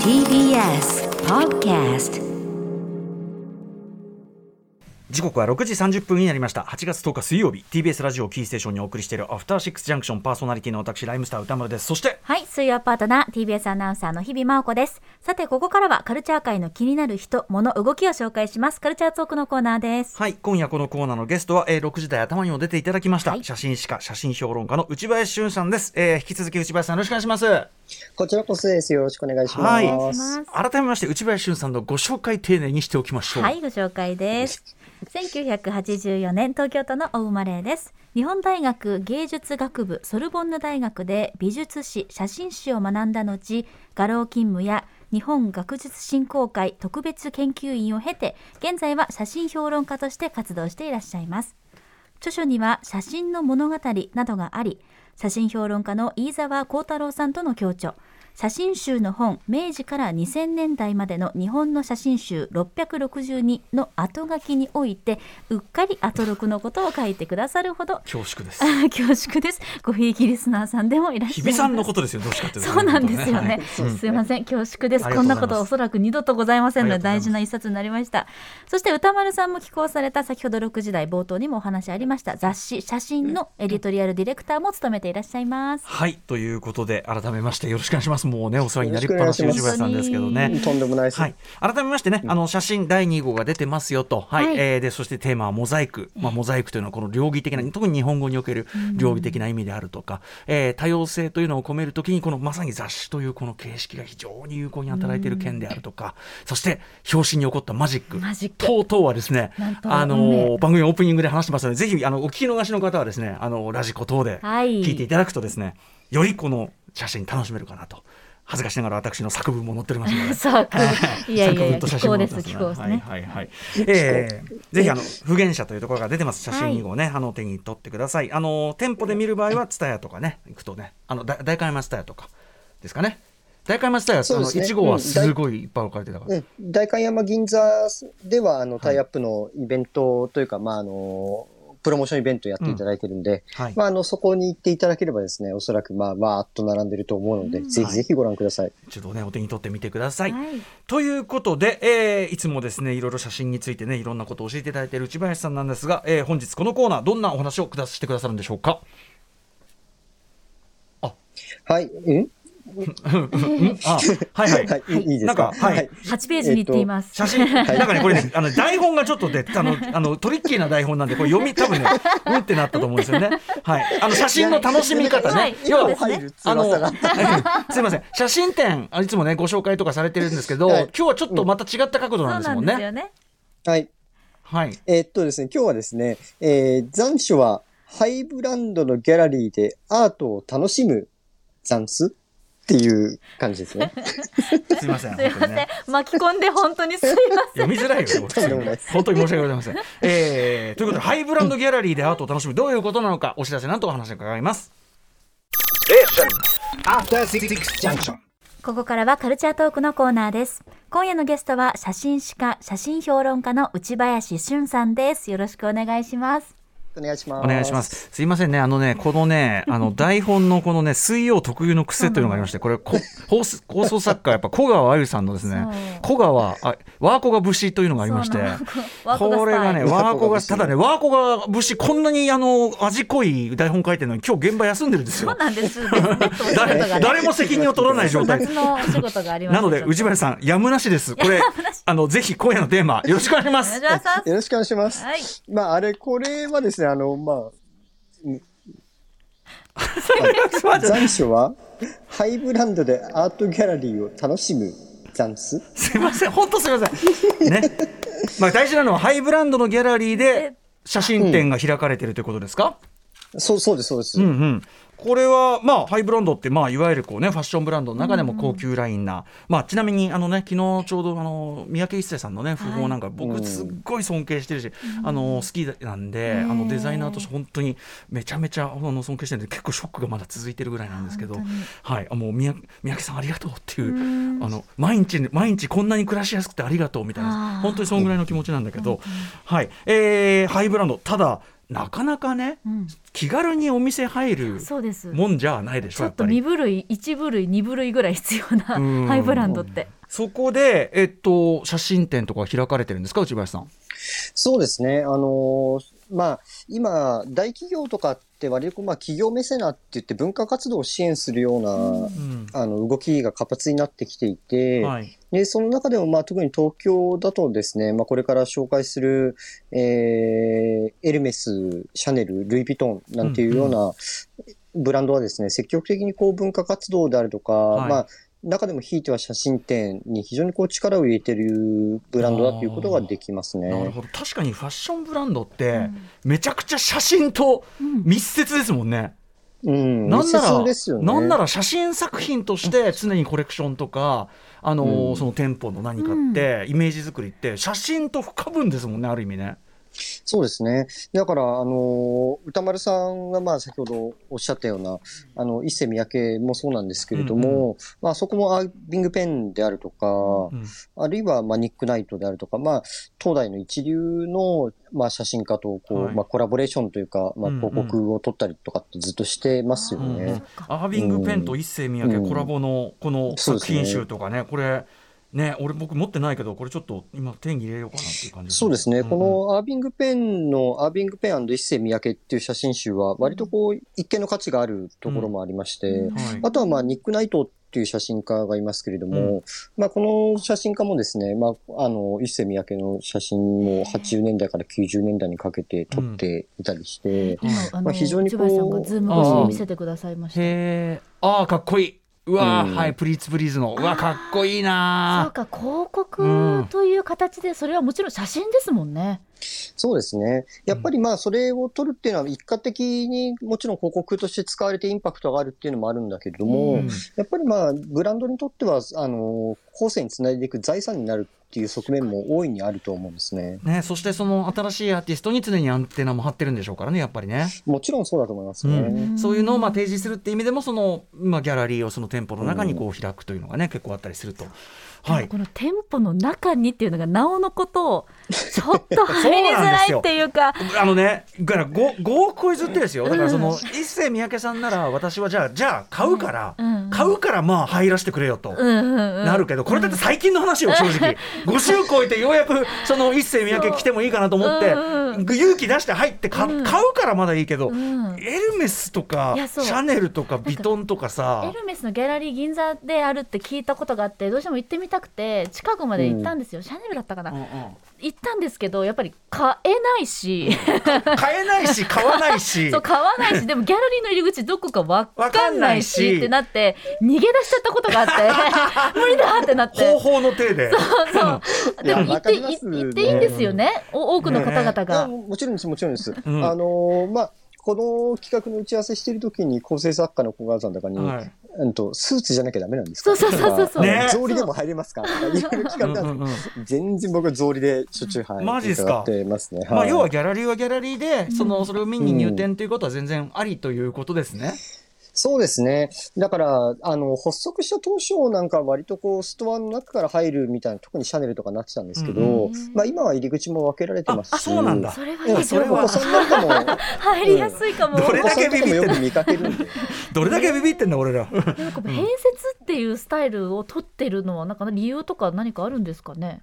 TBS Podcast 時刻は6時30分になりました8月10日水曜日 TBS ラジオキーステーションにお送りしているアフターシックスジャンクションパーソナリティの私ライムスター歌丸ですそしてはい、水曜パートナー TBS アナウンサーの日々真央子です。さて、ここからはカルチャー界の気になる人、物、動きを紹介します。カルチャートークのコーナーです。はい今夜このコーナーのゲストは、えー、6時台頭にも出ていただきました、はい写真史家写真評論家の内林俊さんです、えー、引き続き内林さんよろしくお願いしますこちらこそです。よろしくお願いします。はいお願いします。改めまして内林俊さんのご紹介丁寧にしておきましょうはい、ご紹介です。1984年、東京都のお生まれです。日本大学芸術学部ソルボンヌ大学で美術史、写真史を学んだ後、画廊勤務や日本学術振興会特別研究員を経て、現在は写真評論家として活動していらっしゃいます。著書には写真の物語などがあり写真評論家の飯沢幸太郎さんとの共著写真集の本明治から2000年代までの日本の写真集662の後書きにおいてうっかり後録のことを書いてくださるほど。恐縮です。あ 恐縮です。ごひいきリスナーさんでもいらっしゃいます。さんのことですよどうしかってそうなんですよね。はい。すいません、恐縮です。こんなことおそらく二度とございませんので、大事な一冊になりました。そして歌丸さんも寄稿された先ほど6時台冒頭にもお話ありました雑誌写真のエディトリアルディレクターも務めていらっしゃいます。はい。ということで改めましてよろしくお願いしますもうねお世話になりっぱなしよろしくお願いします。内林さんですけどね。とんでもないです。はい、改めましてね、あの写真第2号が出てますよと、はい。はい。えーでそしてテーマはモザイク、まあ、モザイクというのはこの両義的な特に日本語における両義的な意味であるとか、えー多様性というのを込めるときにこのまさに雑誌というこの形式が非常に有効に働いている件であるとか、そして表紙に起こったマジック。マジック。等々はですねあの番組オープニングで話してますのでぜひあのお聞き逃しの方はですねあのラジコ等ではい。聞いていただくとですね、よりこの写真楽しめるかなと。恥ずかしながら私の作文も載っておりますので そうか。いやいやね。はいはいはい。えーぜひあの不言者というところが出てます写真2号ね、あの手に取ってください。あの店舗で見る場合はツタヤとかね行くとねあのだ大観山ツタヤとかですかね。大観山ツタヤあのそうですね1号はすごいいっぱい置かれてたから。うん、代官山銀座では、あの、タイアップのイベントというか、まあ、あの、プロモーションイベントやっていただいてるんで、はいまあ、あの、そこに行っていただければですね、おそらく、まあ、わーっと並んでると思うので、ぜひぜひご覧ください。ちょっとねお手に取ってみてください。はい。ということで、えーいつもですねいろいろ写真についてねいろんなことを教えていただいている内林さんなんですが、えー本日このコーナーどんなお話をくだしてくださるんでしょうか？はい。うんうん？あはいはい。はい、いいなんかかはい8ページに行っています。写真、なんかね、これね、あの台本がちょっとで、あの、あのトリッキーな台本なんで、これ読み、多分ね、うんってなったと思うんですよね。はい、あの写真の楽しみ方はいね。要は、あの。すみません、写真展、あいつもね、ご紹介とかされてるんですけど、はい今日はちょっとまた違った角度なんですもんね。はい。はい。えーっとですね、今日はですね、えー残暑はハイブランドのギャラリーでアートを楽しむ残スっていう感じですね。すみません、すいません。巻き込んで本当にすいません。読みづらいよ、本当に申し訳ございません。えー、ということで、ハイブランドギャラリーでアートを楽しむ、どういうことなのか、お知らせなんとお話を伺います。ここからはカルチャートークのコーナーです。今夜のゲストは写真史家、写真評論家の内林俊さんです。よろしくお願いします。お願いします。お願いします。すいませんね、あのね、このね、あの 台本のこのね、水曜特有の癖というのがありまして、これ、こ放送放送作家、やっぱ小川あゆさんのですね、小川、あワーコが節というのがありまして、これがね、ワーコが、ただね、ワーコが節、こんなにあの味濃い台本書いてるのに、今日現場休んでるんですそうよ。なんです。誰も責任を取らない状態。夏のお仕事があります。なので、内林さん、やむなしです。これ、あの、ぜひ今夜のテーマ、よろしくお願いしまおす。願いします。よろしくお願いします。はい。まあ、あれ、これはですね、あの、まあ、残暑はハイブランドでアートギャラリーを楽しむ残スすいません、本当すいません。ね。まあ大事なのはハイブランドのギャラリーで写真展が開かれてるということですか、そう、そうです、そうです。うんうん。これは、まあ、ハイブランドって、まあ、いわゆるこうね、ファッションブランドの中でも高級ラインな、まあ、ちなみに、あのね、昨日ちょうど、あの、三宅一生さんのね、訃報なんか、僕、すっごい尊敬してるし、あの、好きなんで、あの、デザイナーとして本当に、めちゃめちゃ、あの、尊敬してるんで、結構ショックがまだ続いてるぐらいなんですけど、はい、あもう、三宅三宅さんありがとうっていう、あの、毎日、毎日こんなに暮らしやすくてありがとうみたいな、本当にそのぐらいの気持ちなんだけど、はい、えーハイブランド、ただ、なかなかねうん気軽にお店入るそうですもんじゃないでしちょっと2ょやっぱり。部類1部類2部類ぐらい必要なうんハイブランドってそこで、えっと、写真展とか開かれてるんですか内林さん？そうですね。あのーまあ、今、大企業とかって割と、まあ、企業メセナって言って文化活動を支援するような、うん。あの、動きが活発になってきていて、はい。で、その中でも、まあ、特に東京だとですね、まあ、これから紹介する、えー、エルメス、シャネル、ルイ・ヴィトンなんていうようなブランドはですね、積極的にこう文化活動であるとか、はい。まあ、中でもひいては写真展に非常にこう力を入れてるブランドだということができますね。なるほど確かにファッションブランドって、うんめちゃくちゃ写真とうん密接ですもんね。うん、なんなら、ね。なんなら写真作品として常にコレクションとか、あのーうんその店舗の何かって、イメージ作りって写真と深分ですもんねある意味ね。そうですね。だから、あの、歌丸さんが、まあ、先ほどおっしゃったような、あの、一世三宅もそうなんですけれども、まあ、そこもアービングペンであるとか、うんあるいは、まあ、ニックナイトであるとか、まあ、東大の一流の、まあ、写真家と、こう、はい。まあ、コラボレーションというか、まあ、うんうん。広告を撮ったりとかってずっとしてますよね。うんうんアービングペンと一世三宅うん。コラボのこの作品集とかね、これね俺僕持ってないけどこれちょっと今手に入れようかなっていう感じそうですね。んん。このアービングペンのアービングペン一世三宅っていう写真集は、割とこう、一見の価値があるところもありまして、うんはい。あとはまあ、ニック・ナイトっていう写真家がいますけれども、うまあ、この写真家もですね、まあ、あの、一世三宅の写真を80年代から90年代にかけて撮っていたりして、今あのまああ非常にこうさんがズーム越しに見せてくださいました。ああかっこいいうわー、うん。はいプリーツプリーズの。うわかっこいいそうなか広告という形でそれはもちろん写真ですもんね。そうですね。やっぱりまあ、それを撮るっていうのは、一過的にもちろん広告として使われてインパクトがあるっていうのもあるんだけれども、うんやっぱりまあ、ブランドにとっては、あの、後世につないでいく財産になるっていう側面も大いにあると思うんですね。ね、そしてその新しいアーティストに常にアンテナも張ってるんでしょうからねやっぱりね。もちろんそうだと思いますね。うんそういうのをまあ提示するっていう意味でもその、まあ、ギャラリーをその店舗の中にこう開くというのがね結構あったりすると。はい。この店舗の中にっていうのがなおのことをちょっと入りづらいっていうか。あのね、だから5、5億個譲ってですよ。だからその、一世三宅さんなら、私はじゃあ、じゃあ買うから、うん買うからまあ入らせてくれよと。なるけど、これだって最近の話よ、正直。5週超えてようやく、その一世三宅来てもいいかなと思って勇気出して入って買うからまだいいけど、うん。エルメスとかシャネルとかビトンとかさ。エルメスのギャラリー銀座であるって聞いたことがあってどうしても行ってみたくて近くまで行ったんですよ、シャネルだったかな、行ったんですけどやっぱり買えないし、買えないし 買わないし。そう買わないし。でもギャラリーの入り口どこかわかんないしわかんないし。ってなって逃げ出しちゃったことがあって 無理だってなって。方法の手で。そうでも行って行っていいんですよね。お多くの方々が。もちろんです、もちろんです。ん。あのーまあ、この企画の打ち合わせしてる時に構成作家の小川さんとかに、はいうんと、スーツじゃなきゃダメなんですか？そうそうそうそうそう。ね。草履でも入れますか？とかいう企画なんですうんうんうん。全然僕は草履でしょっちゅう入マジっすか？ってますね。まあ、い。要はギャラリーはギャラリーで、そのそれを見に入店ということは全然ありということですね。そうですね。だから、あの、発足した当初なんかは割とこう、ストアの中から入るみたいな、特にシャネルとかなってたんですけど、うんまあ今は入り口も分けられてますし。あそうなんだそれはいいやい情報それはお子さんなんかも、入りやすいかも。どれだけビビってよく見かけるんで。どれだけビビってんだ俺ら。なんか併設っていうスタイルを取ってるのはなんか理由とか何かあるんですかね？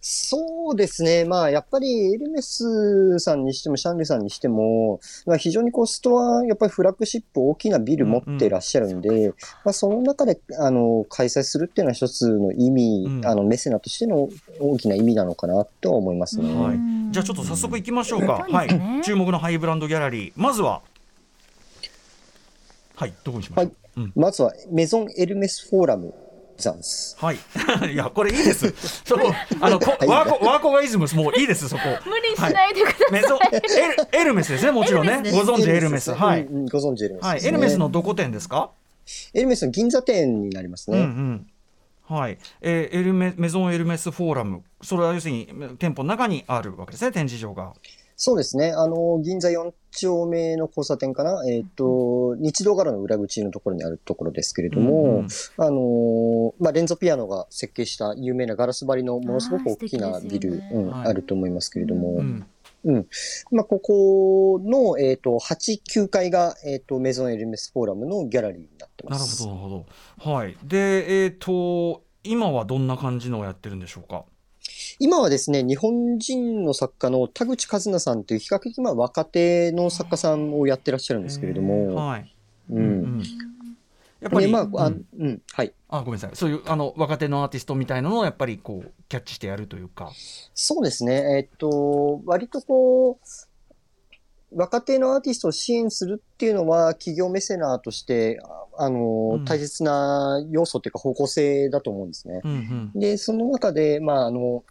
そうですね。まあ、やっぱりエルメスさんにしても、シャンレさんにしても、まあ、非常にこう、ストア、やっぱりフラッグシップ大きなビル持ってらっしゃるんで、まあ、その中で、あの、開催するっていうのは一つの意味、うんあの、メセナとしての大きな意味なのかなとは思いますね。はいうんじゃあちょっと早速行きましょうか。はい。注目のハイブランドギャラリー。まずは。はい。どこにしましょう？うんまずは、メゾンエルメスフォーラムザンス。はい。いや、これいいです。そこ、あの、こワーコ、ワーコガイズムス、もういいです、そこ。無理しないでください。メゾン、エル、エルメスですね、もちろんね。ご存知エルメス。はいご存知エルメスはい。ですね、エルメスのどこ店ですか？エルメスの銀座店になりますうんうね。ん。はい。えーエルメ、メゾンエルメスフォーラム。それは要するに、店舗の中にあるわけですね、展示場が。そうですね。あの、銀座4丁目の交差点かな。えっ、と、日動柄の裏口のところにあるところですけれども、うんうんあの、まあ、レンゾピアノが設計した有名なガラス張りのものすごく大きなビル、ねうんはいあると思いますけれども、うん。うん。まあ、ここの、えっ、と、8、9階が、えっ、と、メゾンエルメスフォーラムのギャラリーになってなるます。ほどなるほどはいでえっ、と今はどんな感じのをやってるんでしょうか？今はですね、日本人の作家の田口和奈さんという比較的まあ若手の作家さんをやってらっしゃるんですけれども、はい、う。うんんやっぱり、で、まあ、あうんうん、はい。あごめんなさいそういうあの若手のアーティストみたいなのをやっぱりこうキャッチしてやるというかそうですね。えっと、割とこう、若手のアーティストを支援するっていうのは、企業メセナーとして、ああの、うん大切な要素っていうか方向性だと思うんですね。うんうんで、その中で、まあ、あの、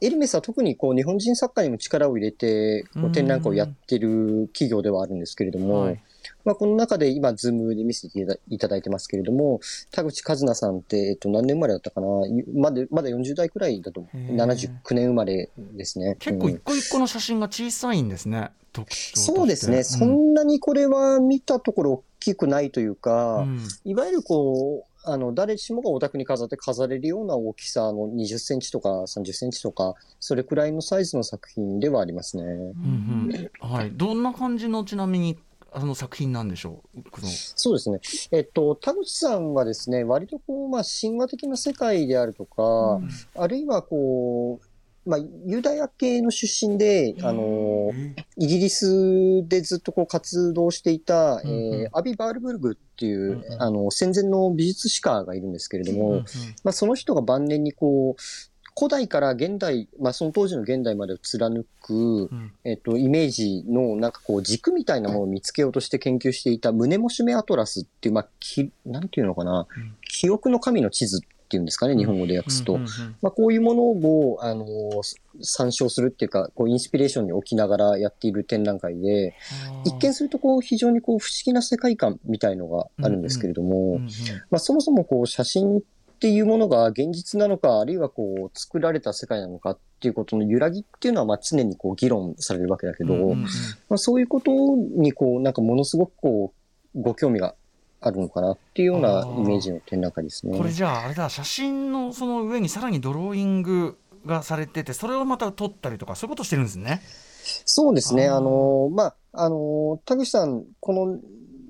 エルメスは特にこう日本人作家にも力を入れてこうん。う展覧会をやってる企業ではあるんですけれども、はい。まあ、この中で今、ズームで見せていただいてますけれども、田口和奈さんって、えっと、何年生まれだったかな？まだ、まだ40代くらいだと、へー。79年生まれですね。結構うん。一個一個の写真が小さいんですね、特徴として。そうですね、そうん。んなにこれは見たところ大きくないというか、うん。いわゆるこう、あの、誰しもがお宅に飾って飾れるような大きさの20センチとか30センチとか、それくらいのサイズの作品ではありますね。うんうん。はい、どんな感じのちなみにあの作品なんでしょう？そうですね。えっと、田口さんはですね、割とこう、まあ、神話的な世界であるとか、あるいはこう、まあ、ユダヤ系の出身で、あの、イギリスでずっとこう活動していた、うんうん。えーアビ・バールブルグっていう、うんうん。あの、戦前の美術史家がいるんですけれども、うんうん。まあ、その人が晩年にこう、古代から現代、まあ、その当時の現代までを貫く、うん。えっと、イメージのなんかこう軸みたいなものを見つけようとして研究していた胸もしめアトラスっていう、まあ、き、なんていうのかな、うん。記憶の神の地図っていうんですかね、日本語で訳すと。まあ、こういうものを、あの参照するっていうか、こう、インスピレーションに置きながらやっている展覧会で、一見するとこう、非常にこう、不思議な世界観みたいのがあるんですけれども、まあ、そもそもこう、写真っていうものが現実なのか、あるいはこう、作られた世界なのかっていうことの揺らぎっていうのは、まあ、常にこう、議論されるわけだけど、まあ、そういうことにこう、なんかものすごくこう、ご興味があるのかなっていうようなイメージの展覧会ですね。これじゃああれだ写真のその上にさらにドローイングがされててそれをまた撮ったりとかそういうことしてるんですね。そうですね。あの、まあ、あの、田口さん、この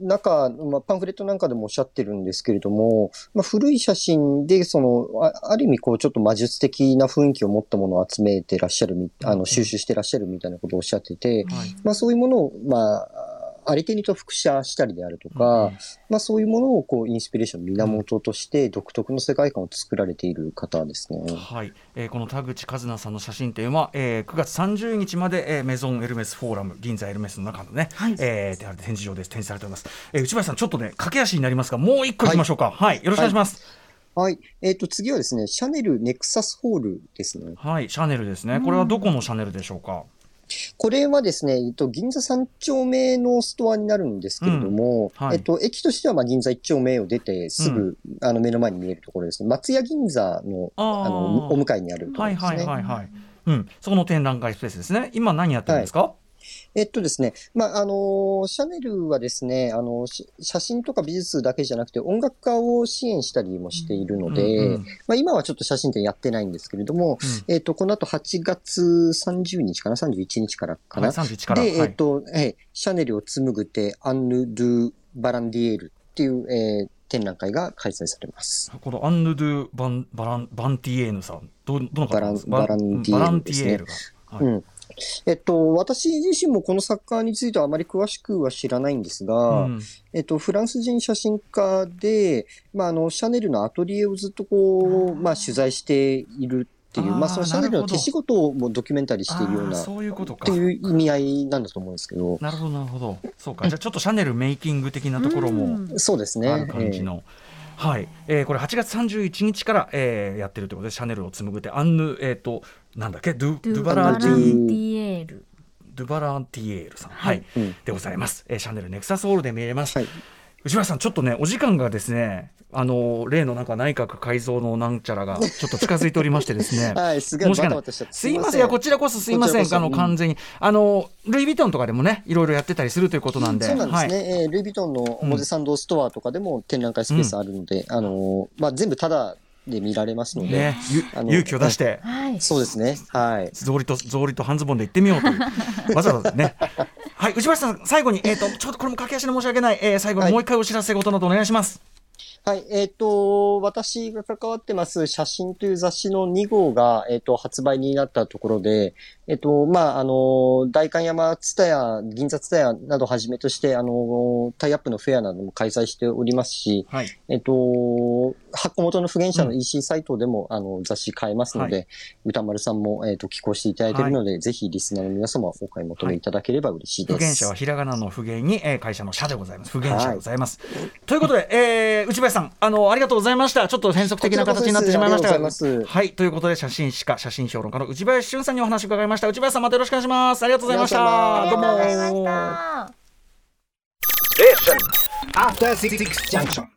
中、まあ、パンフレットなんかでもおっしゃってるんですけれども、まあ、古い写真で、その、あある意味、こう、ちょっと魔術的な雰囲気を持ったものを集めてらっしゃるみ、あうんの、収集してらっしゃるみたいなことをおっしゃってて、はいまあ、そういうものを、まあ、あり手にと複写したりであるとか、うんまあ、そういうものを、こう、インスピレーションの源として、独特の世界観を作られている方ですね。はい、えーこの田口和奈さんの写真展は、えー9月30日まで、えーメゾンエルメスフォーラム銀座エルメスの中のね、はい。えー展示場で展示されております、えー内林さんちょっとね駆け足になりますがもう一個いきましょうか。はい、よろしくお願いします。はい。えっ、と、次はですね、シャネルネクサスホールですね。はい、シャネルですね。これはどこのシャネルでしょうか、これはですね、えっと、銀座3丁目のストアになるんですけれども、うんはい。えっと、駅としてはまあ銀座1丁目を出てすぐ、あの目の前に見えるところですね。松屋銀座のあのお向かいにあるところですね。はいはいはいはい、うん、そこの展覧会スペースですね。今何やってるんですか、えっとですね、まあ、あのシャネルはですね、あの、し写真とか美術だけじゃなくて音楽家を支援したりもしているので、うんうんまあ、今はちょっと写真展やってないんですけれども、えっと、この後8月30日かな ?31 日からかな、はい、31から、えっ、と、えーシャネルを紡ぐてアンヌ・ドゥ・バランディエールっていう、えー展覧会が開催されます。このアンヌ・ドゥ・バンバランバンティエーヌさん。どどの方ですか？バランティエールバランティエールが、はい。うん。えっと、私自身もこの作家についてはあまり詳しくは知らないんですが、うん。えっと、フランス人写真家で、まあ、あの、シャネルのアトリエをずっとこう、まあ、取材しているっていう、まあ、そのシャネルの手仕事をもドキュメンタリーしているような、っそういうことか。ていう意味合いなんだと思うんですけど、なるほどなるほど。そうか。じゃあちょっとシャネルメイキング的なところもうん。そうですね。ある感じの、はい、えーこれ8月31日から、えーやってるということでシャネルを紡ぐってアンヌえっ、となんだっけ？ドゥドゥバランティィエール。ドゥバランティエールさん。はい、うんでございます、えーシャネルネクサスホールで見れます、はい。内村さんちょっとねお時間がですねあの例のなんか内閣改造のなんちゃらがちょっと近づいておりましてですね はい、すごいバ申し訳ないタバタしちゃって。すいませんいやこちらこそすいませんあの完全に、あのルイ・ヴィトンとかでもねいろいろやってたりするということなんでそうなんですね。はいえールイ・ヴィトンの表参道ストアとかでも展覧会スペースあるので、あのーまあ、全部ただで見られますので、ね、ゆあの勇気を出して、はい。そうですね。はい。草履と草履と半ズボンで行ってみようというわざわざね。はい、内橋さん、最後に、えっ、と、ちょっとこれも駆け足で申し訳ない、えー最後にはいもう一回お知らせ事などお願いします。はい、えっ、と、私が関わってます写真という雑誌の2号が、えっ、と、発売になったところで、えっ、と、まあ、あの、代官山ツタヤ、銀座ツタヤなどをはじめとして、あの、タイアップのフェアなども開催しておりますし、はい。えっ、と、発行元の不言者の EC サイトでも、あの、雑誌買えますので、は歌丸さんも、えっ、と、寄稿していただいているので、ぜひリスナーの皆様お買い求めいただければ嬉しいです。不言者はひらがなの不言に、えー会社の社でございます。不言者でございます。ということで、えー内林さん、あの、ありがとうございました。ちょっと変則的な形になってしまいましたが。がいはい、ということで、写真史家、写真評論家の内林俊さんにお話を伺いました。内林さん、またよろしくお願いします。ありがとうございました。ありがとうございましどうもた。After Six Junction.